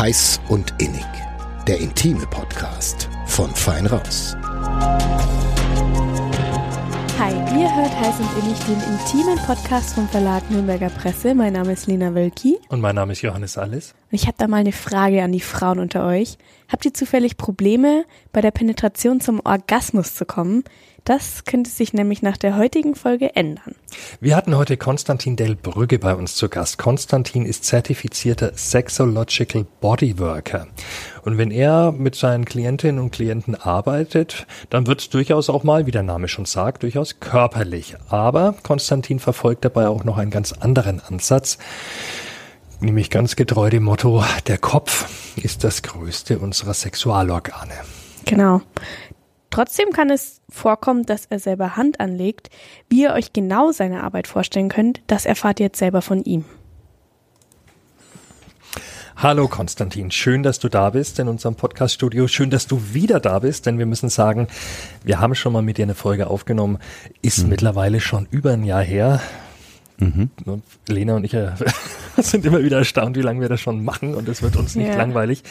Heiß und Innig. Der intime Podcast von Fein Raus. Hi, ihr hört Heiß und Innig, den intimen Podcast vom Verlag Nürnberger Presse. Mein Name ist Lena Wölki. Und mein Name ist Johannes Alles. Und ich habe da mal eine Frage an die Frauen unter euch. Habt ihr zufällig Probleme, bei der Penetration zum Orgasmus zu kommen? Das könnte sich nämlich nach der heutigen Folge ändern. Wir hatten heute Konstantin Del Brügge bei uns zu Gast. Konstantin ist zertifizierter Sexological Bodyworker. Und wenn er mit seinen Klientinnen und Klienten arbeitet, dann wird es durchaus auch mal, wie der Name schon sagt, durchaus körperlich. Aber Konstantin verfolgt dabei auch noch einen ganz anderen Ansatz nämlich ganz getreu dem Motto, der Kopf ist das größte unserer Sexualorgane. Genau. Trotzdem kann es vorkommen, dass er selber Hand anlegt. Wie ihr euch genau seine Arbeit vorstellen könnt, das erfahrt ihr jetzt selber von ihm. Hallo Konstantin, schön, dass du da bist in unserem Podcaststudio. Schön, dass du wieder da bist, denn wir müssen sagen, wir haben schon mal mit dir eine Folge aufgenommen, ist mhm. mittlerweile schon über ein Jahr her. Mhm. Lena und ich äh, sind immer wieder erstaunt, wie lange wir das schon machen und es wird uns nicht ja. langweilig.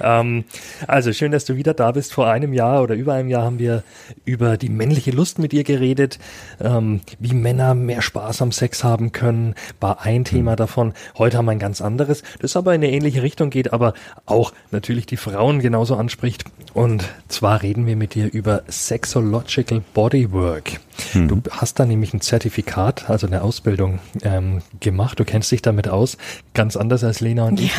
Ähm, also schön, dass du wieder da bist. Vor einem Jahr oder über einem Jahr haben wir über die männliche Lust mit dir geredet, ähm, wie Männer mehr Spaß am Sex haben können, war ein Thema mhm. davon. Heute haben wir ein ganz anderes, das aber in eine ähnliche Richtung geht, aber auch natürlich die Frauen genauso anspricht. Und zwar reden wir mit dir über Sexological Bodywork. Mhm. Du hast da nämlich ein Zertifikat, also eine Ausbildung ähm, gemacht. Du kennst dich damit aus. Ganz anders als Lena und ich.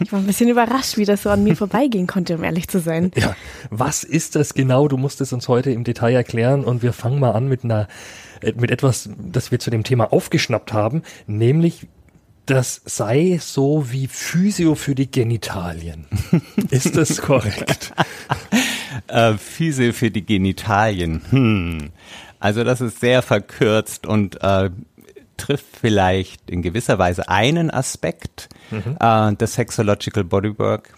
Ich war ein bisschen überrascht, wie das so an mir vorbeigehen konnte, um ehrlich zu sein. Ja. Was ist das genau? Du musst es uns heute im Detail erklären und wir fangen mal an mit einer, äh, mit etwas, das wir zu dem Thema aufgeschnappt haben, nämlich das sei so wie Physio für die Genitalien. Ist das korrekt? äh, Physio für die Genitalien. Hm. Also das ist sehr verkürzt und äh, trifft vielleicht in gewisser Weise einen Aspekt mhm. äh, des Sexological Bodywork.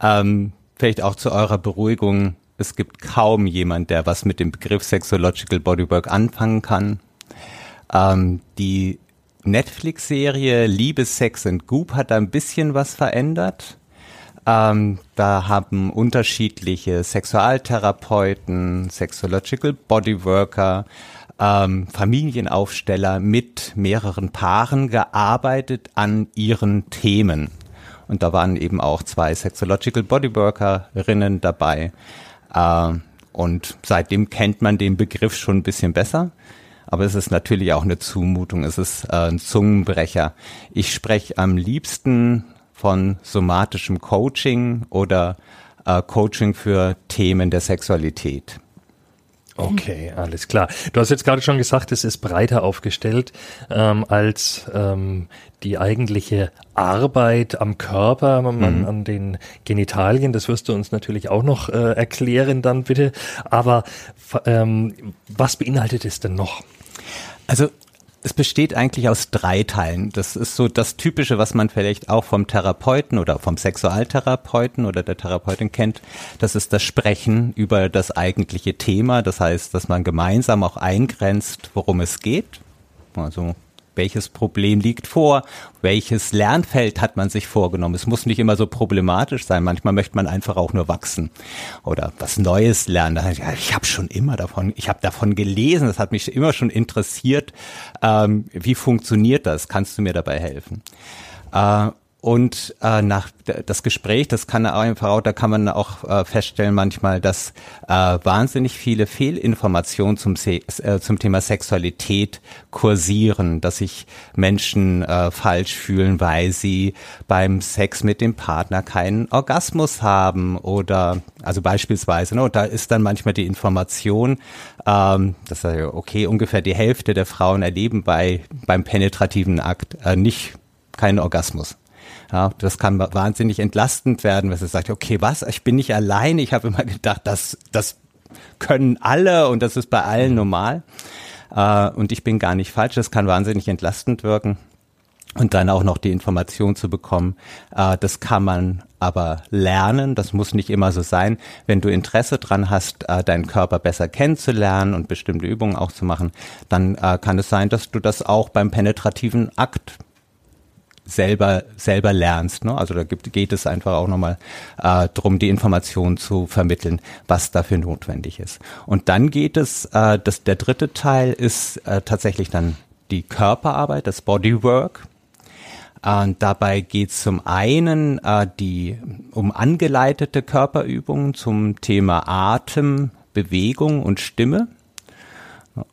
Ähm, vielleicht auch zu eurer Beruhigung. Es gibt kaum jemand, der was mit dem Begriff Sexological Bodywork anfangen kann. Ähm, die Netflix-Serie Liebe, Sex and Goop hat da ein bisschen was verändert. Ähm, da haben unterschiedliche Sexualtherapeuten, Sexological Bodyworker, ähm, Familienaufsteller mit mehreren Paaren gearbeitet an ihren Themen. Und da waren eben auch zwei Sexological Bodyworkerinnen dabei. Äh, und seitdem kennt man den Begriff schon ein bisschen besser. Aber es ist natürlich auch eine Zumutung, es ist äh, ein Zungenbrecher. Ich spreche am liebsten von somatischem Coaching oder äh, Coaching für Themen der Sexualität. Okay, alles klar. Du hast jetzt gerade schon gesagt, es ist breiter aufgestellt ähm, als ähm, die eigentliche Arbeit am Körper, man, mhm. an den Genitalien. Das wirst du uns natürlich auch noch äh, erklären dann bitte. Aber ähm, was beinhaltet es denn noch? Also es besteht eigentlich aus drei Teilen. Das ist so das Typische, was man vielleicht auch vom Therapeuten oder vom Sexualtherapeuten oder der Therapeutin kennt. Das ist das Sprechen über das eigentliche Thema. Das heißt, dass man gemeinsam auch eingrenzt, worum es geht. Also welches Problem liegt vor, welches Lernfeld hat man sich vorgenommen. Es muss nicht immer so problematisch sein, manchmal möchte man einfach auch nur wachsen oder was Neues lernen. Ja, ich habe schon immer davon, ich habe davon gelesen, das hat mich immer schon interessiert. Ähm, wie funktioniert das? Kannst du mir dabei helfen? Äh, und äh, nach das Gespräch, das kann einfach auch, da kann man auch äh, feststellen manchmal, dass äh, wahnsinnig viele Fehlinformationen zum, Se äh, zum Thema Sexualität kursieren, dass sich Menschen äh, falsch fühlen, weil sie beim Sex mit dem Partner keinen Orgasmus haben oder also beispielsweise, ne, und da ist dann manchmal die Information, ähm, dass okay ungefähr die Hälfte der Frauen erleben bei beim penetrativen Akt äh, nicht keinen Orgasmus. Ja, das kann wahnsinnig entlastend werden, wenn sie sagt, okay, was, ich bin nicht allein. Ich habe immer gedacht, das, das können alle und das ist bei allen normal. Äh, und ich bin gar nicht falsch. Das kann wahnsinnig entlastend wirken. Und dann auch noch die Information zu bekommen, äh, das kann man aber lernen, das muss nicht immer so sein. Wenn du Interesse dran hast, äh, deinen Körper besser kennenzulernen und bestimmte Übungen auch zu machen, dann äh, kann es sein, dass du das auch beim penetrativen Akt selber selber lernst. Ne? Also da gibt, geht es einfach auch nochmal äh, darum, die Informationen zu vermitteln, was dafür notwendig ist. Und dann geht es, äh, das, der dritte Teil ist äh, tatsächlich dann die Körperarbeit, das Bodywork. Und dabei geht es zum einen äh, die um angeleitete Körperübungen zum Thema Atem, Bewegung und Stimme.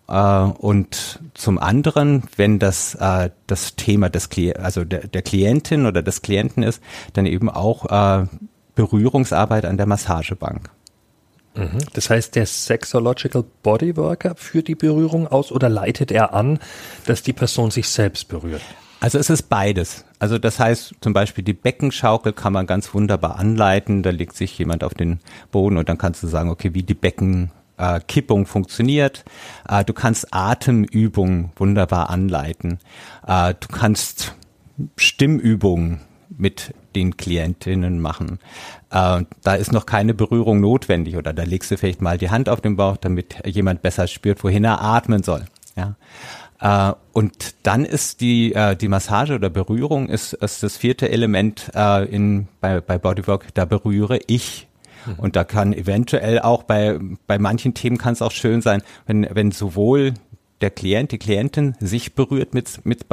Äh, und zum anderen, wenn das äh, das Thema des Kli also der, der Klientin oder des Klienten ist, dann eben auch äh, Berührungsarbeit an der Massagebank. Mhm. Das heißt, der Sexological Bodyworker führt die Berührung aus oder leitet er an, dass die Person sich selbst berührt? Also es ist beides. Also das heißt zum Beispiel die Beckenschaukel kann man ganz wunderbar anleiten. Da legt sich jemand auf den Boden und dann kannst du sagen, okay, wie die Beckenkippung äh, funktioniert. Äh, du kannst Atemübungen wunderbar anleiten. Äh, du kannst Stimmübungen mit den Klientinnen machen. Äh, da ist noch keine Berührung notwendig oder da legst du vielleicht mal die Hand auf den Bauch, damit jemand besser spürt, wohin er atmen soll. Ja. Äh, und dann ist die, äh, die Massage oder Berührung ist, ist das vierte Element äh, in, bei, bei Bodywork, da berühre ich. Mhm. Und da kann eventuell auch bei, bei manchen Themen kann es auch schön sein, wenn, wenn sowohl der Klient, die Klientin sich berührt mit, mit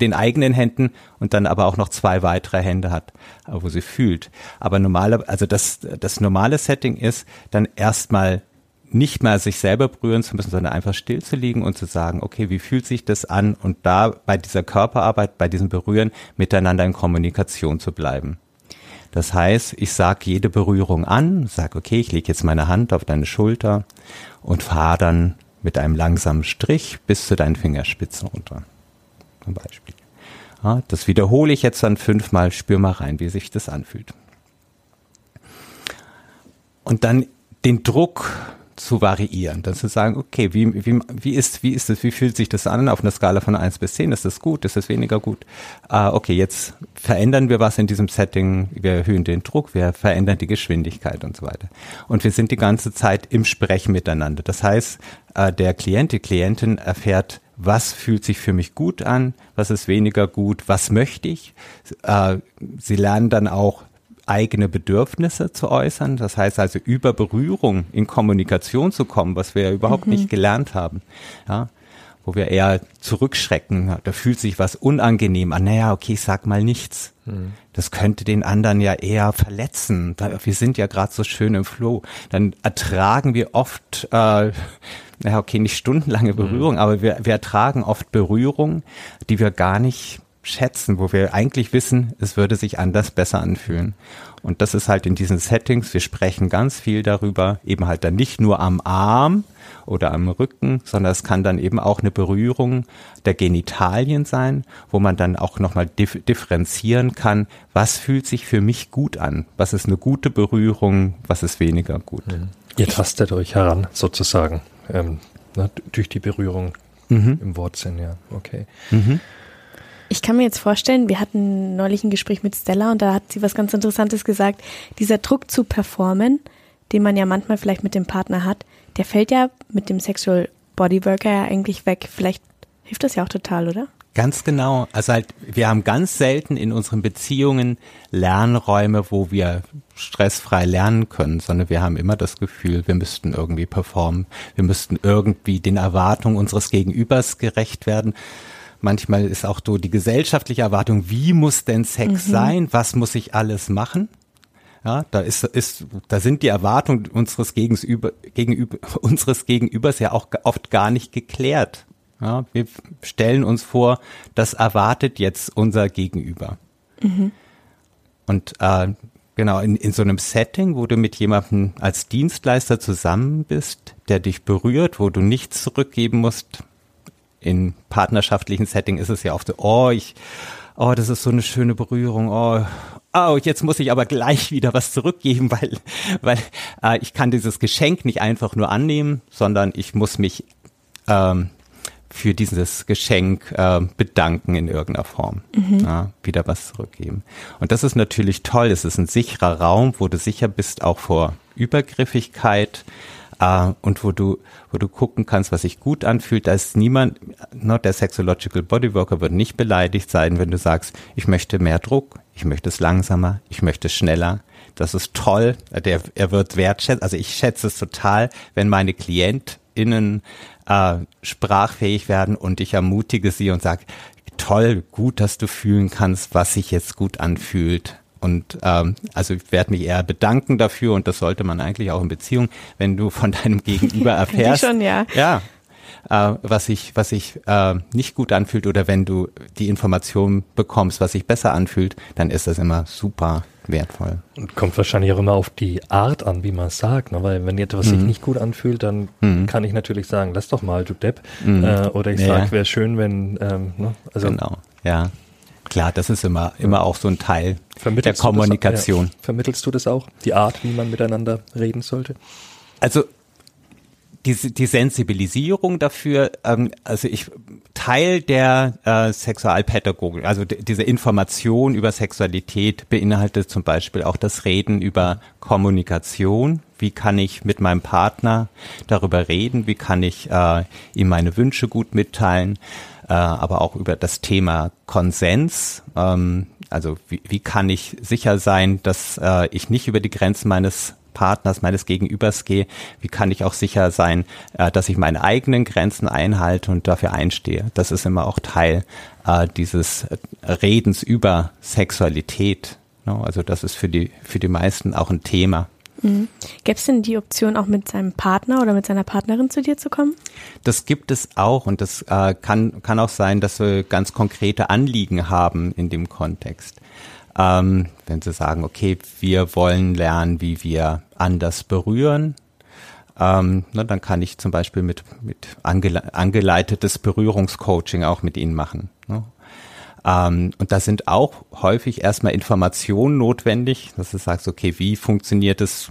den eigenen Händen und dann aber auch noch zwei weitere Hände hat, wo sie fühlt. Aber normale, also das, das normale Setting ist dann erstmal nicht mal sich selber berühren zu müssen, sondern einfach still zu liegen und zu sagen, okay, wie fühlt sich das an? Und da bei dieser Körperarbeit, bei diesem Berühren miteinander in Kommunikation zu bleiben. Das heißt, ich sage jede Berührung an, sage, okay, ich lege jetzt meine Hand auf deine Schulter und fahre dann mit einem langsamen Strich bis zu deinen Fingerspitzen runter. Zum Beispiel. Ja, das wiederhole ich jetzt dann fünfmal, spür mal rein, wie sich das anfühlt. Und dann den Druck zu variieren, dann zu sagen, okay, wie, wie, wie ist, wie ist das, wie fühlt sich das an auf einer Skala von eins bis zehn? Ist das gut? Ist das weniger gut? Äh, okay, jetzt verändern wir was in diesem Setting, wir erhöhen den Druck, wir verändern die Geschwindigkeit und so weiter. Und wir sind die ganze Zeit im Sprechen miteinander. Das heißt, äh, der Klient, die Klientin erfährt, was fühlt sich für mich gut an, was ist weniger gut, was möchte ich. Äh, sie lernen dann auch eigene Bedürfnisse zu äußern. Das heißt also über Berührung in Kommunikation zu kommen, was wir ja überhaupt mhm. nicht gelernt haben. Ja, wo wir eher zurückschrecken. Da fühlt sich was unangenehm an. Naja, okay, ich sag mal nichts. Mhm. Das könnte den anderen ja eher verletzen. Wir sind ja gerade so schön im Flow. Dann ertragen wir oft, äh, naja, okay, nicht stundenlange mhm. Berührung, mhm. aber wir, wir ertragen oft Berührung, die wir gar nicht schätzen, wo wir eigentlich wissen, es würde sich anders besser anfühlen. Und das ist halt in diesen Settings, wir sprechen ganz viel darüber, eben halt dann nicht nur am Arm oder am Rücken, sondern es kann dann eben auch eine Berührung der Genitalien sein, wo man dann auch nochmal dif differenzieren kann, was fühlt sich für mich gut an, was ist eine gute Berührung, was ist weniger gut. Ihr tastet euch heran, sozusagen, ähm, ne, durch die Berührung mhm. im Wortsinn, ja, okay. Mhm. Ich kann mir jetzt vorstellen, wir hatten neulich ein Gespräch mit Stella und da hat sie was ganz Interessantes gesagt. Dieser Druck zu performen, den man ja manchmal vielleicht mit dem Partner hat, der fällt ja mit dem Sexual Bodyworker ja eigentlich weg. Vielleicht hilft das ja auch total, oder? Ganz genau. Also halt, wir haben ganz selten in unseren Beziehungen Lernräume, wo wir stressfrei lernen können, sondern wir haben immer das Gefühl, wir müssten irgendwie performen, wir müssten irgendwie den Erwartungen unseres Gegenübers gerecht werden. Manchmal ist auch so die gesellschaftliche Erwartung, wie muss denn Sex mhm. sein? Was muss ich alles machen? Ja, da ist, ist, da sind die Erwartungen unseres Gegenüber, gegenüber, unseres Gegenübers ja auch oft gar nicht geklärt. Ja, wir stellen uns vor, das erwartet jetzt unser Gegenüber. Mhm. Und äh, genau, in, in so einem Setting, wo du mit jemandem als Dienstleister zusammen bist, der dich berührt, wo du nichts zurückgeben musst, in partnerschaftlichen Setting ist es ja oft so, oh, ich, oh, das ist so eine schöne Berührung, oh, oh, jetzt muss ich aber gleich wieder was zurückgeben, weil, weil äh, ich kann dieses Geschenk nicht einfach nur annehmen, sondern ich muss mich ähm, für dieses Geschenk äh, bedanken in irgendeiner Form. Mhm. Ja, wieder was zurückgeben. Und das ist natürlich toll. Es ist ein sicherer Raum, wo du sicher bist, auch vor Übergriffigkeit. Äh, und wo du, wo du gucken kannst, was sich gut anfühlt. Da ist niemand, not der Sexological Bodyworker wird nicht beleidigt sein, wenn du sagst, ich möchte mehr Druck, ich möchte es langsamer, ich möchte es schneller. Das ist toll. Der, er wird wertschätzen. Also ich schätze es total, wenn meine KlientInnen äh, sprachfähig werden und ich ermutige sie und sage, toll, gut, dass du fühlen kannst, was sich jetzt gut anfühlt. Und ähm, also ich werde mich eher bedanken dafür und das sollte man eigentlich auch in Beziehung, wenn du von deinem Gegenüber erfährst. schon, ja. Ja. Äh, was sich was sich äh, nicht gut anfühlt oder wenn du die Information bekommst, was sich besser anfühlt, dann ist das immer super wertvoll. Und kommt wahrscheinlich auch immer auf die Art an, wie man es sagt. Ne? Weil wenn etwas mhm. sich nicht gut anfühlt, dann mhm. kann ich natürlich sagen, lass doch mal, du Depp. Mhm. Äh, oder ich ja. sage, wäre schön, wenn, ähm, ne? also genau, ja. Klar, das ist immer, immer auch so ein Teil der Kommunikation. Das, ja. Vermittelst du das auch? Die Art, wie man miteinander reden sollte? Also die, die Sensibilisierung dafür, ähm, also ich Teil der äh, Sexualpädagogik, also diese Information über Sexualität beinhaltet zum Beispiel auch das Reden über Kommunikation. Wie kann ich mit meinem Partner darüber reden? Wie kann ich äh, ihm meine Wünsche gut mitteilen? Äh, aber auch über das Thema Konsens. Ähm, also wie, wie kann ich sicher sein, dass äh, ich nicht über die Grenzen meines Partners, meines Gegenübers gehe, wie kann ich auch sicher sein, äh, dass ich meine eigenen Grenzen einhalte und dafür einstehe. Das ist immer auch Teil äh, dieses Redens über Sexualität. Ne? Also das ist für die, für die meisten auch ein Thema. Mhm. Gäbe es denn die Option, auch mit seinem Partner oder mit seiner Partnerin zu dir zu kommen? Das gibt es auch und das äh, kann, kann auch sein, dass wir ganz konkrete Anliegen haben in dem Kontext. Ähm, wenn Sie sagen, okay, wir wollen lernen, wie wir anders berühren, ähm, na, dann kann ich zum Beispiel mit, mit angele angeleitetes Berührungscoaching auch mit Ihnen machen. Ne? Ähm, und da sind auch häufig erstmal Informationen notwendig, dass du sagst, okay, wie funktioniert es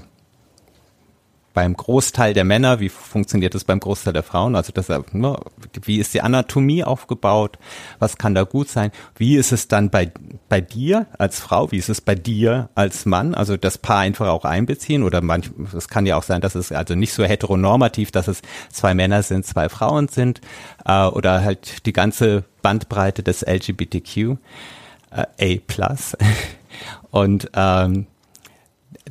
beim Großteil der Männer, wie funktioniert das beim Großteil der Frauen? Also das, ne, wie ist die Anatomie aufgebaut? Was kann da gut sein? Wie ist es dann bei, bei dir als Frau? Wie ist es bei dir als Mann? Also das Paar einfach auch einbeziehen oder manch, es kann ja auch sein, dass es also nicht so heteronormativ, dass es zwei Männer sind, zwei Frauen sind äh, oder halt die ganze Bandbreite des LGBTQ äh, A+. Und ähm,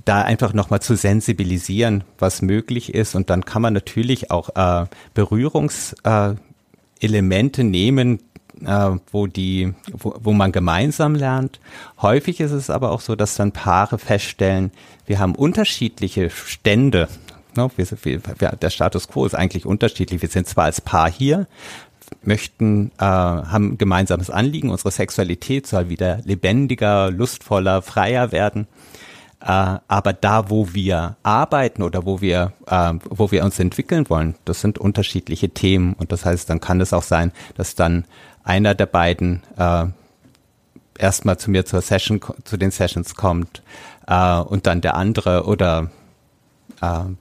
da einfach nochmal zu sensibilisieren, was möglich ist. Und dann kann man natürlich auch äh, Berührungselemente äh, nehmen, äh, wo die, wo, wo man gemeinsam lernt. Häufig ist es aber auch so, dass dann Paare feststellen, wir haben unterschiedliche Stände. Ne? Wir, wir, der Status quo ist eigentlich unterschiedlich. Wir sind zwar als Paar hier, möchten, äh, haben gemeinsames Anliegen, unsere Sexualität soll wieder lebendiger, lustvoller, freier werden. Äh, aber da, wo wir arbeiten oder wo wir, äh, wo wir uns entwickeln wollen, das sind unterschiedliche Themen. Und das heißt, dann kann es auch sein, dass dann einer der beiden äh, erstmal zu mir zur Session, zu den Sessions kommt und dann der andere oder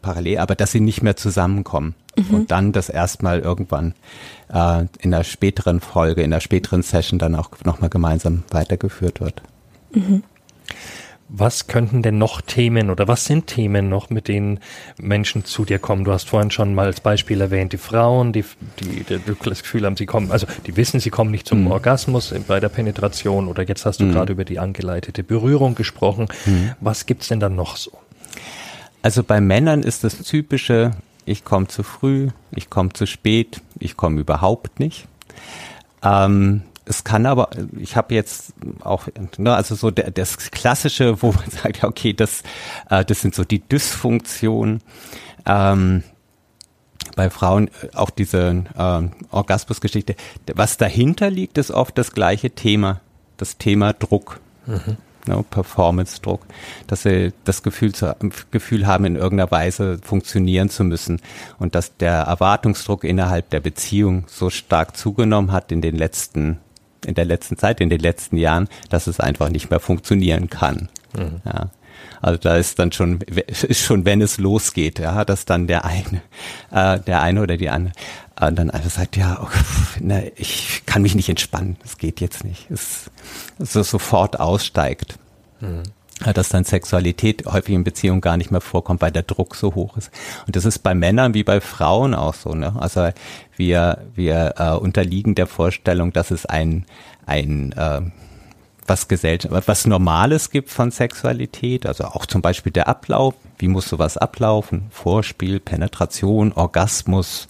parallel, aber dass sie nicht mehr zusammenkommen. Mhm. Und dann das erstmal irgendwann in der späteren Folge, in der späteren Session dann auch nochmal gemeinsam weitergeführt wird. Mhm. Was könnten denn noch Themen oder was sind Themen noch, mit denen Menschen zu dir kommen? Du hast vorhin schon mal als Beispiel erwähnt, die Frauen, die, die, die das Gefühl haben, sie kommen, also die wissen, sie kommen nicht zum mhm. Orgasmus bei der Penetration oder jetzt hast du mhm. gerade über die angeleitete Berührung gesprochen. Mhm. Was gibt's denn dann noch so? Also bei Männern ist das typische, ich komme zu früh, ich komme zu spät, ich komme überhaupt nicht. Ähm, es kann aber, ich habe jetzt auch, ne, also so der, das Klassische, wo man sagt, ja, okay, das, äh, das sind so die Dysfunktionen. Ähm, bei Frauen äh, auch diese äh, Orgasmusgeschichte. Was dahinter liegt, ist oft das gleiche Thema, das Thema Druck. Mhm. Ne, Performance-Druck, dass sie das Gefühl, zu, Gefühl haben, in irgendeiner Weise funktionieren zu müssen und dass der Erwartungsdruck innerhalb der Beziehung so stark zugenommen hat in den letzten in der letzten Zeit, in den letzten Jahren, dass es einfach nicht mehr funktionieren kann. Mhm. Ja. Also da ist dann schon, ist schon, wenn es losgeht, ja, dass dann der eine, äh, der eine oder die andere äh, dann einfach sagt, ja, oh, ne, ich kann mich nicht entspannen, es geht jetzt nicht, es, es sofort aussteigt. Mhm. Dass dann Sexualität häufig in Beziehungen gar nicht mehr vorkommt, weil der Druck so hoch ist. Und das ist bei Männern wie bei Frauen auch so. Ne? Also wir, wir äh, unterliegen der Vorstellung, dass es ein, ein äh, was Gesellschaft, was Normales gibt von Sexualität, also auch zum Beispiel der Ablauf, wie muss sowas ablaufen? Vorspiel, Penetration, Orgasmus,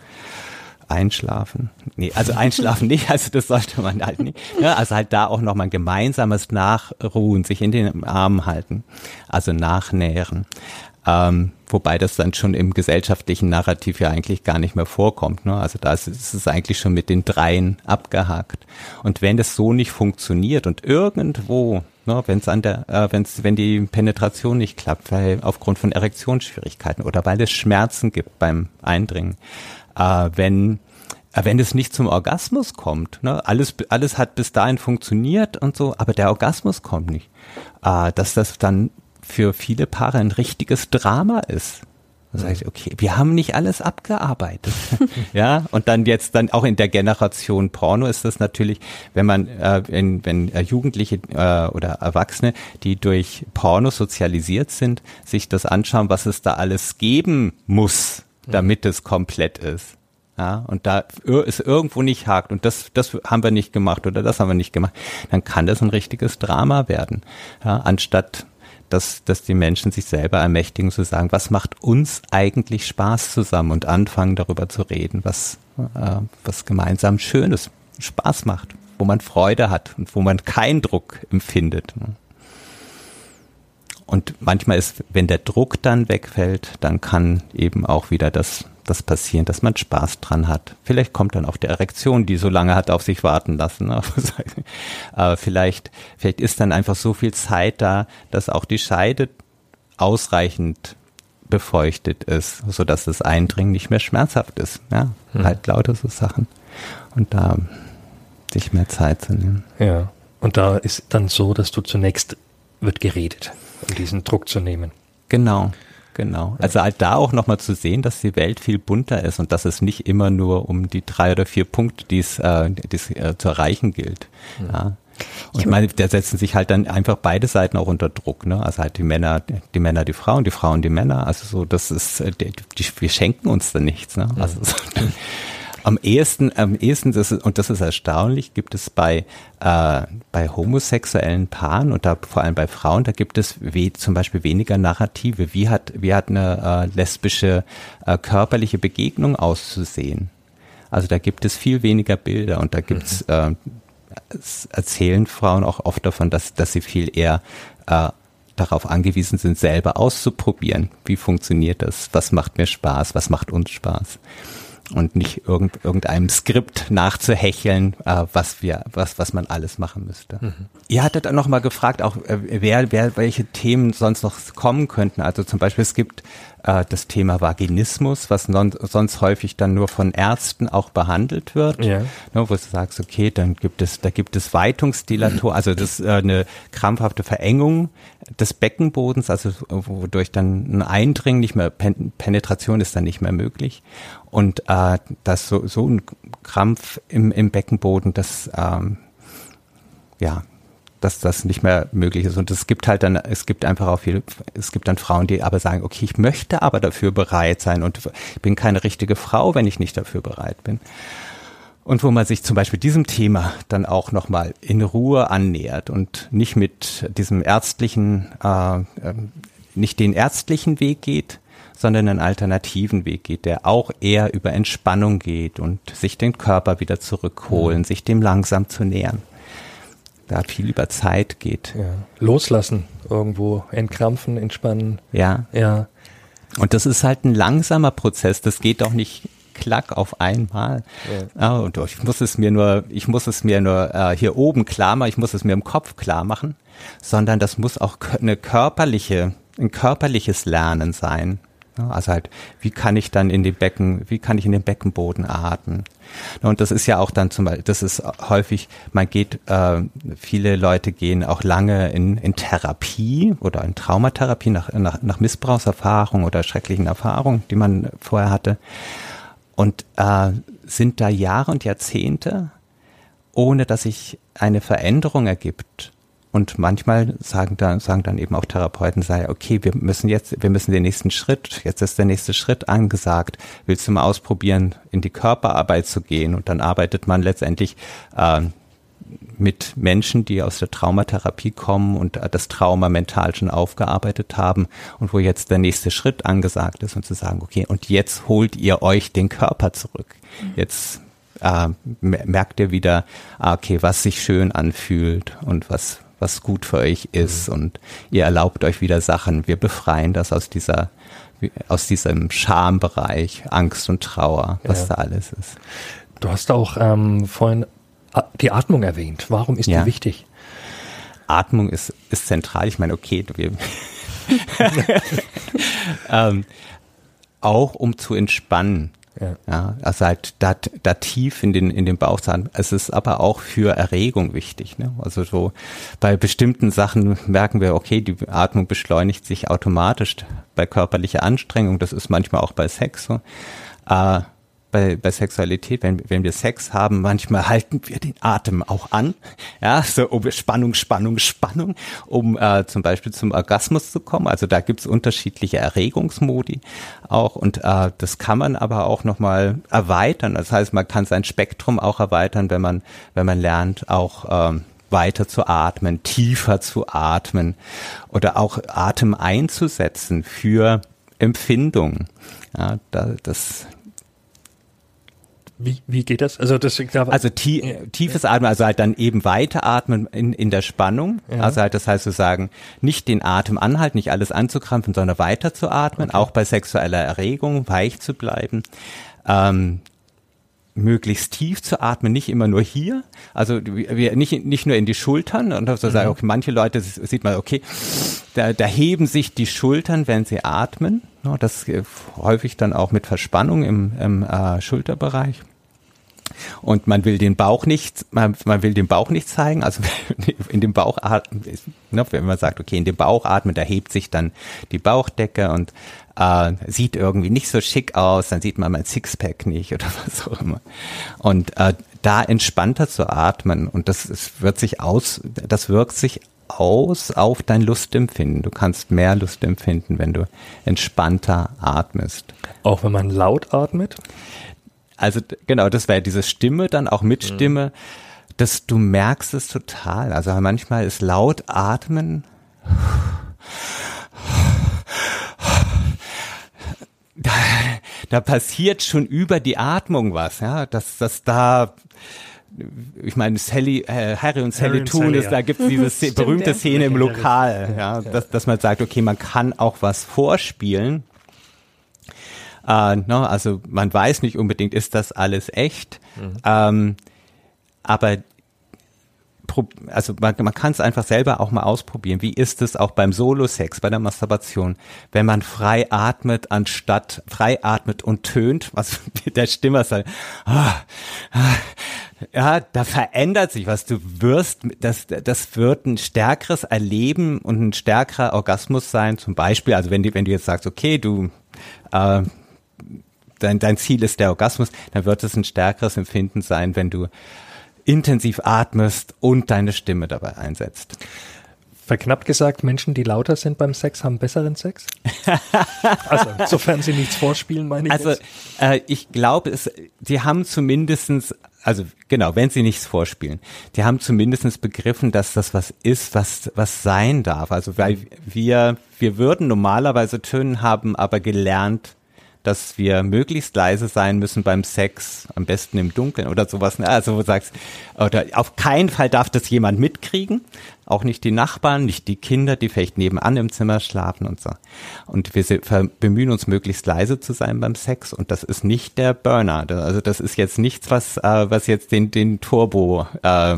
Einschlafen. Nee, also einschlafen nicht, also das sollte man halt nicht. Ja, also halt da auch nochmal ein gemeinsames Nachruhen, sich in den Armen halten, also nachnähren. Ähm, wobei das dann schon im gesellschaftlichen Narrativ ja eigentlich gar nicht mehr vorkommt. Ne? Also da ist, ist es eigentlich schon mit den Dreien abgehakt. Und wenn das so nicht funktioniert und irgendwo, ne, wenn es an der, äh, wenn's, wenn die Penetration nicht klappt, weil aufgrund von Erektionsschwierigkeiten oder weil es Schmerzen gibt beim Eindringen, äh, wenn äh, wenn es nicht zum Orgasmus kommt, ne, alles, alles hat bis dahin funktioniert und so, aber der Orgasmus kommt nicht, äh, dass das dann für viele Paare ein richtiges Drama ist. Da sage ich, okay, wir haben nicht alles abgearbeitet. ja, und dann jetzt dann auch in der Generation Porno ist das natürlich, wenn man, äh, wenn, wenn äh, Jugendliche äh, oder Erwachsene, die durch Porno sozialisiert sind, sich das anschauen, was es da alles geben muss, damit es komplett ist. Ja, und da es irgendwo nicht hakt und das, das haben wir nicht gemacht oder das haben wir nicht gemacht, dann kann das ein richtiges Drama werden. Ja, anstatt dass, dass die Menschen sich selber ermächtigen zu sagen, was macht uns eigentlich Spaß zusammen und anfangen darüber zu reden, was, äh, was gemeinsam Schönes, Spaß macht, wo man Freude hat und wo man keinen Druck empfindet. Und manchmal ist, wenn der Druck dann wegfällt, dann kann eben auch wieder das das passieren, dass man Spaß dran hat. Vielleicht kommt dann auch die Erektion, die so lange hat auf sich warten lassen. Aber vielleicht, vielleicht ist dann einfach so viel Zeit da, dass auch die Scheide ausreichend befeuchtet ist, so dass das Eindringen nicht mehr schmerzhaft ist. Ja, hm. halt lauter so Sachen. Und da sich mehr Zeit zu nehmen. Ja. Und da ist dann so, dass du zunächst wird geredet, um diesen Druck zu nehmen. Genau. Genau. Also halt da auch nochmal zu sehen, dass die Welt viel bunter ist und dass es nicht immer nur um die drei oder vier Punkte, die es äh, die's, äh, zu erreichen gilt. Mhm. Ja. Und ich meine, da setzen sich halt dann einfach beide Seiten auch unter Druck, ne? Also halt die Männer, die Männer, die Frauen, die Frauen, die Männer. Also so, das ist, äh, die, die, wir schenken uns da nichts, ne? Also so, am ehesten, am ehesten, das ist, und das ist erstaunlich, gibt es bei, äh, bei homosexuellen Paaren und da vor allem bei Frauen, da gibt es we zum Beispiel weniger Narrative. Wie hat, wie hat eine äh, lesbische äh, körperliche Begegnung auszusehen? Also da gibt es viel weniger Bilder und da gibt's mhm. äh, erzählen Frauen auch oft davon, dass, dass sie viel eher äh, darauf angewiesen sind, selber auszuprobieren. Wie funktioniert das? Was macht mir Spaß? Was macht uns Spaß? Und nicht irgend, irgendeinem Skript nachzuhecheln, äh, was wir, was, was man alles machen müsste. Mhm. Ihr hattet dann noch mal gefragt, auch äh, wer, wer, welche Themen sonst noch kommen könnten. Also zum Beispiel es gibt äh, das Thema Vaginismus, was non, sonst häufig dann nur von Ärzten auch behandelt wird, ja. ne, wo du sagst, okay, dann gibt es, da gibt es Weitungsdilator, also das äh, eine krampfhafte Verengung des Beckenbodens, also wodurch dann ein Eindringen nicht mehr, Penetration ist dann nicht mehr möglich. Und äh, das so, so ein Krampf im, im Beckenboden, das ähm, ja, dass das nicht mehr möglich ist. Und es gibt halt dann, es gibt einfach auch viele, es gibt dann Frauen, die aber sagen, okay, ich möchte aber dafür bereit sein und bin keine richtige Frau, wenn ich nicht dafür bereit bin. Und wo man sich zum Beispiel diesem Thema dann auch nochmal in Ruhe annähert und nicht mit diesem ärztlichen, äh, äh, nicht den ärztlichen Weg geht, sondern einen alternativen Weg geht, der auch eher über Entspannung geht und sich den Körper wieder zurückholen, mhm. sich dem langsam zu nähern. Da viel über Zeit geht. Ja. Loslassen, irgendwo entkrampfen, entspannen. Ja. Ja. Und das ist halt ein langsamer Prozess. Das geht auch nicht klack auf einmal. Ja. ja. und ich muss es mir nur, ich muss es mir nur äh, hier oben klar machen, ich muss es mir im Kopf klar machen, sondern das muss auch eine körperliche, ein körperliches Lernen sein. Also halt, wie kann ich dann in die Becken, wie kann ich in den Beckenboden atmen? Und das ist ja auch dann zum Beispiel, das ist häufig, man geht, äh, viele Leute gehen auch lange in, in Therapie oder in Traumatherapie nach, nach, nach Missbrauchserfahrung oder schrecklichen Erfahrungen, die man vorher hatte. Und äh, sind da Jahre und Jahrzehnte, ohne dass sich eine Veränderung ergibt und manchmal sagen dann, sagen dann eben auch Therapeuten, sei, okay, wir müssen jetzt, wir müssen den nächsten Schritt, jetzt ist der nächste Schritt angesagt. Willst du mal ausprobieren, in die Körperarbeit zu gehen? Und dann arbeitet man letztendlich äh, mit Menschen, die aus der Traumatherapie kommen und das Trauma mental schon aufgearbeitet haben und wo jetzt der nächste Schritt angesagt ist und zu sagen, okay, und jetzt holt ihr euch den Körper zurück. Jetzt äh, merkt ihr wieder, ah, okay, was sich schön anfühlt und was, was gut für euch ist mhm. und ihr erlaubt euch wieder Sachen. Wir befreien das aus dieser aus diesem Schambereich, Angst und Trauer, was ja. da alles ist. Du hast auch ähm, vorhin die Atmung erwähnt. Warum ist ja. die wichtig? Atmung ist, ist zentral. Ich meine, okay, wir ähm, auch um zu entspannen. Ja. ja. also halt da, da tief in den, in den Bauch sein. Es ist aber auch für Erregung wichtig. Ne? Also so bei bestimmten Sachen merken wir, okay, die Atmung beschleunigt sich automatisch bei körperlicher Anstrengung. Das ist manchmal auch bei Sex so. Äh, bei, bei Sexualität, wenn, wenn wir Sex haben, manchmal halten wir den Atem auch an, ja, so um Spannung, Spannung, Spannung, um äh, zum Beispiel zum Orgasmus zu kommen. Also da gibt's unterschiedliche Erregungsmodi auch und äh, das kann man aber auch nochmal erweitern. Das heißt, man kann sein Spektrum auch erweitern, wenn man, wenn man lernt, auch ähm, weiter zu atmen, tiefer zu atmen oder auch Atem einzusetzen für Empfindungen. Ja, da, das wie, wie geht das? Also das also tie tiefes Atmen, also halt dann eben weiter atmen in, in der Spannung. Ja. Also halt das heißt zu sagen, nicht den Atem anhalten, nicht alles anzukrampfen, sondern weiter zu atmen, okay. auch bei sexueller Erregung weich zu bleiben. Ähm, möglichst tief zu atmen, nicht immer nur hier, also wir nicht nicht nur in die Schultern und so mhm. sagen, okay, manche Leute sieht man, okay, da, da heben sich die Schultern, wenn sie atmen, das äh, häufig dann auch mit Verspannung im, im äh, Schulterbereich. Und man will den Bauch nicht, man, man will den Bauch nicht zeigen, also in dem Bauch atmen, ne, wenn man sagt, okay, in dem Bauch atmen, da hebt sich dann die Bauchdecke und äh, sieht irgendwie nicht so schick aus, dann sieht man mein Sixpack nicht oder was auch immer. Und äh, da entspannter zu atmen und das, das wird sich aus, das wirkt sich aus auf dein Lustempfinden. Du kannst mehr Lust empfinden, wenn du entspannter atmest. Auch wenn man laut atmet? Also genau, das wäre diese Stimme, dann auch mit mhm. Stimme, mhm. dass du merkst es total. Also manchmal ist laut atmen. Da, da passiert schon über die Atmung was, ja, dass, dass da ich meine, Sally, äh, Harry und Sally tun es, da gibt es diese Stimmt, berühmte Szene im Lokal, ja, dass, dass man sagt, okay, man kann auch was vorspielen. Äh, no, ne, also man weiß nicht unbedingt, ist das alles echt, mhm. ähm, aber also man, man kann es einfach selber auch mal ausprobieren. Wie ist es auch beim Solo-Sex, bei der Masturbation, wenn man frei atmet, anstatt frei atmet und tönt, was mit der Stimme sagt, ah, ah, ja, da verändert sich was. Du wirst, das, das wird ein stärkeres Erleben und ein stärkerer Orgasmus sein. Zum Beispiel, also wenn du, wenn du jetzt sagst, okay, du, äh, dein, dein Ziel ist der Orgasmus, dann wird es ein stärkeres Empfinden sein, wenn du intensiv atmest und deine Stimme dabei einsetzt. Verknappt gesagt, Menschen, die lauter sind beim Sex, haben besseren Sex? also, sofern sie nichts vorspielen, meine ich. Also, äh, ich glaube, es, die haben zumindestens, also genau, wenn sie nichts vorspielen, die haben zumindestens begriffen, dass das was ist, was, was sein darf. Also, weil wir, wir würden normalerweise Tönen haben, aber gelernt, dass wir möglichst leise sein müssen beim Sex, am besten im Dunkeln oder sowas. Ne? Also wo du sagst, oder auf keinen Fall darf das jemand mitkriegen, auch nicht die Nachbarn, nicht die Kinder, die vielleicht nebenan im Zimmer schlafen und so. Und wir bemühen uns möglichst leise zu sein beim Sex und das ist nicht der Burner. Also das ist jetzt nichts, was, äh, was jetzt den, den Turbo äh,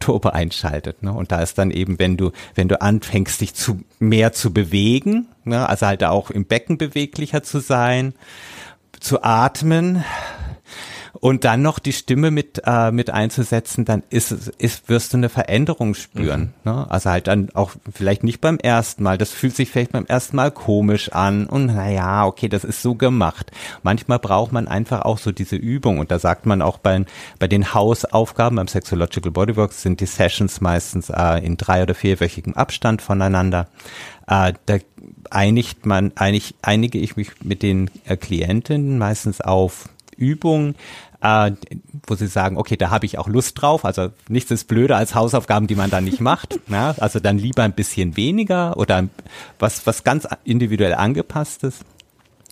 Turbo einschaltet. Ne? Und da ist dann eben, wenn du, wenn du anfängst, dich zu mehr zu bewegen, ne? also halt auch im Becken beweglicher zu sein, zu atmen und dann noch die Stimme mit äh, mit einzusetzen, dann ist es ist wirst du eine Veränderung spüren. Mhm. Ne? Also halt dann auch vielleicht nicht beim ersten Mal. Das fühlt sich vielleicht beim ersten Mal komisch an und naja, okay, das ist so gemacht. Manchmal braucht man einfach auch so diese Übung und da sagt man auch bei bei den Hausaufgaben beim Sexological Bodyworks sind die Sessions meistens äh, in drei oder vierwöchigem Abstand voneinander. Äh, da einigt man, einig, einige ich mich mit den äh, Klienten meistens auf Übungen, äh, wo sie sagen, okay, da habe ich auch Lust drauf. Also nichts ist blöder als Hausaufgaben, die man dann nicht macht. Ja? Also dann lieber ein bisschen weniger oder was, was ganz individuell angepasstes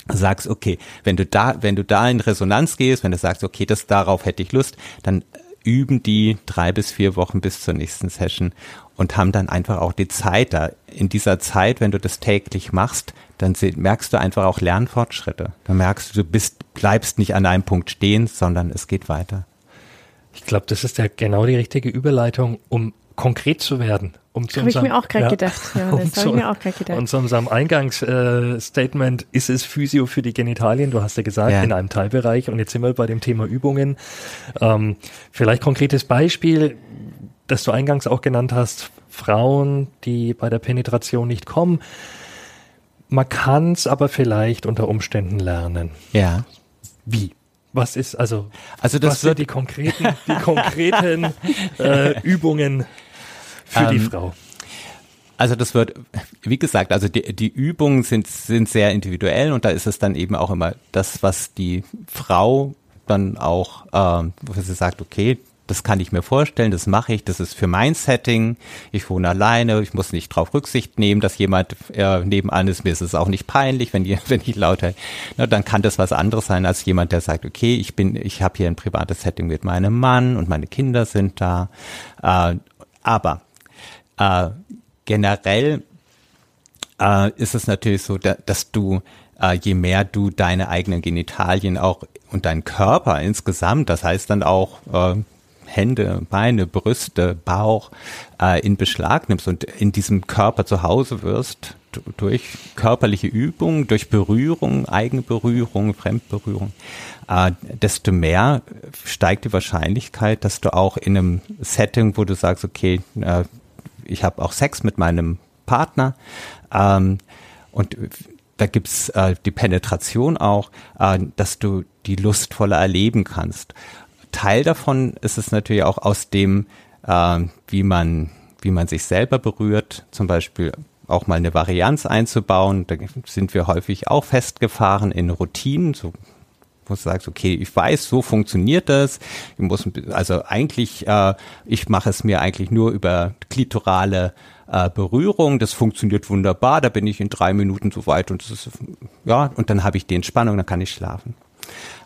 sagst, okay, wenn du da, wenn du da in Resonanz gehst, wenn du sagst, okay, das darauf hätte ich Lust, dann üben die drei bis vier Wochen bis zur nächsten Session und haben dann einfach auch die Zeit da. In dieser Zeit, wenn du das täglich machst, dann merkst du einfach auch Lernfortschritte. Dann merkst du, du bist, bleibst nicht an einem Punkt stehen, sondern es geht weiter. Ich glaube, das ist ja genau die richtige Überleitung, um konkret zu werden. Um habe ich mir auch gerade ja, gedacht. Ja, um das habe ich mir auch gerade gedacht. Und zu unserem Eingangsstatement, äh, ist es Physio für die Genitalien? Du hast ja gesagt, ja. in einem Teilbereich. Und jetzt sind wir bei dem Thema Übungen. Ähm, vielleicht konkretes Beispiel das du eingangs auch genannt hast, Frauen, die bei der Penetration nicht kommen. Man kann es aber vielleicht unter Umständen lernen. Ja. Wie? Was ist also? Also das was sind die konkreten, die konkreten äh, Übungen für ähm, die Frau? Also das wird, wie gesagt, also die, die Übungen sind, sind sehr individuell und da ist es dann eben auch immer das, was die Frau dann auch, ähm, wo sie sagt, okay, das kann ich mir vorstellen, das mache ich, das ist für mein Setting, ich wohne alleine, ich muss nicht drauf Rücksicht nehmen, dass jemand äh, nebenan ist, mir ist es auch nicht peinlich, wenn, wenn ich lauter, na, dann kann das was anderes sein als jemand, der sagt, okay, ich bin, ich habe hier ein privates Setting mit meinem Mann und meine Kinder sind da, äh, aber äh, generell äh, ist es natürlich so, da, dass du äh, je mehr du deine eigenen Genitalien auch und deinen Körper insgesamt, das heißt dann auch äh, Hände, Beine, Brüste, Bauch äh, in Beschlag nimmst und in diesem Körper zu Hause wirst, durch körperliche Übung, durch Berührung, Eigenberührung, Fremdberührung, äh, desto mehr steigt die Wahrscheinlichkeit, dass du auch in einem Setting, wo du sagst, okay, äh, ich habe auch Sex mit meinem Partner ähm, und da gibt's äh, die Penetration auch, äh, dass du die lustvoller erleben kannst. Teil davon ist es natürlich auch aus dem, äh, wie man, wie man sich selber berührt, zum Beispiel auch mal eine Varianz einzubauen. Da sind wir häufig auch festgefahren in Routinen, so wo du sagst, okay, ich weiß, so funktioniert das. Ich muss, also eigentlich, äh, ich mache es mir eigentlich nur über klitorale äh, Berührung. Das funktioniert wunderbar. Da bin ich in drei Minuten so weit und das ist, ja, und dann habe ich die Entspannung, dann kann ich schlafen.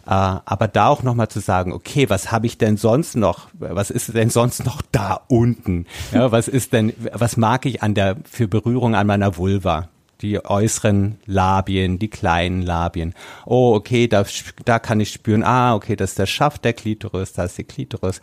Äh, aber da auch nochmal zu sagen, okay, was habe ich denn sonst noch? Was ist denn sonst noch da unten? Ja, was ist denn, was mag ich an der, für Berührung an meiner Vulva? Die äußeren Labien, die kleinen Labien. Oh, okay, da, da kann ich spüren, ah, okay, das ist der Schaft der Klitoris, da ist die Klitoris.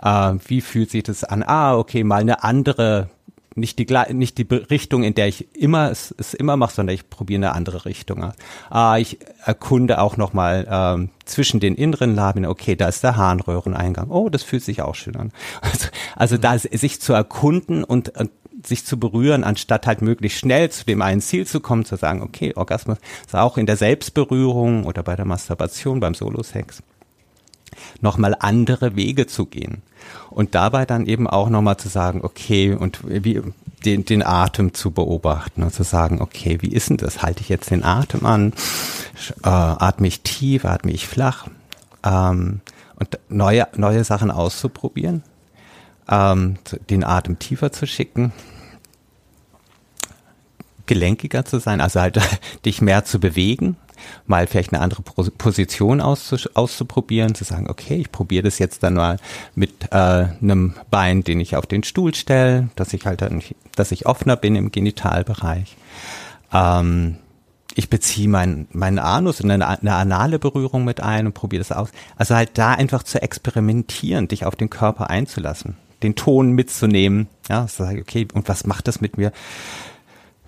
Äh, wie fühlt sich das an? Ah, okay, mal eine andere nicht die nicht die Richtung, in der ich immer es, es immer mache, sondern ich probiere eine andere Richtung. Ah, ich erkunde auch noch mal ähm, zwischen den inneren Labien. Okay, da ist der Harnröhreneingang. Oh, das fühlt sich auch schön an. Also, also da sich zu erkunden und, und sich zu berühren, anstatt halt möglichst schnell zu dem einen Ziel zu kommen, zu sagen, okay, Orgasmus ist auch in der Selbstberührung oder bei der Masturbation, beim Solosex, nochmal andere Wege zu gehen. Und dabei dann eben auch nochmal zu sagen, okay, und wie, den, den Atem zu beobachten und zu sagen, okay, wie ist denn das? Halte ich jetzt den Atem an? Äh, atme ich tief, atme ich flach? Ähm, und neue, neue Sachen auszuprobieren, ähm, den Atem tiefer zu schicken, gelenkiger zu sein, also halt dich mehr zu bewegen, mal vielleicht eine andere Position auszuprobieren, zu sagen, okay, ich probiere das jetzt dann mal mit äh, einem Bein, den ich auf den Stuhl stelle, dass ich halt dann, dass ich offener bin im Genitalbereich. Ähm, ich beziehe meinen mein Anus in eine, eine anale Berührung mit ein und probiere das aus. Also halt da einfach zu experimentieren, dich auf den Körper einzulassen, den Ton mitzunehmen, ja, zu sagen, okay, und was macht das mit mir?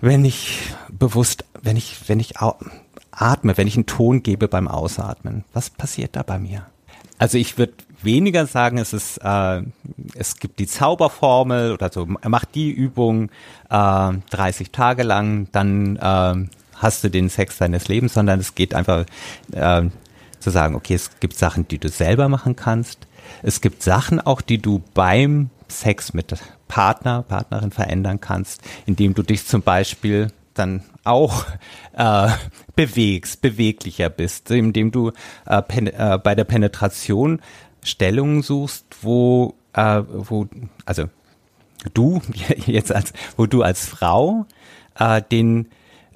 Wenn ich bewusst, wenn ich, wenn ich atme, wenn ich einen Ton gebe beim Ausatmen, was passiert da bei mir? Also ich würde weniger sagen, es ist, äh, es gibt die Zauberformel oder so, mach die Übung äh, 30 Tage lang, dann äh, hast du den Sex deines Lebens, sondern es geht einfach äh, zu sagen, okay, es gibt Sachen, die du selber machen kannst. Es gibt Sachen auch, die du beim Sex mit Partner, Partnerin verändern kannst, indem du dich zum Beispiel dann auch äh, bewegst, beweglicher bist, indem du äh, äh, bei der Penetration Stellungen suchst, wo, äh, wo, also du jetzt als, wo du als Frau äh, den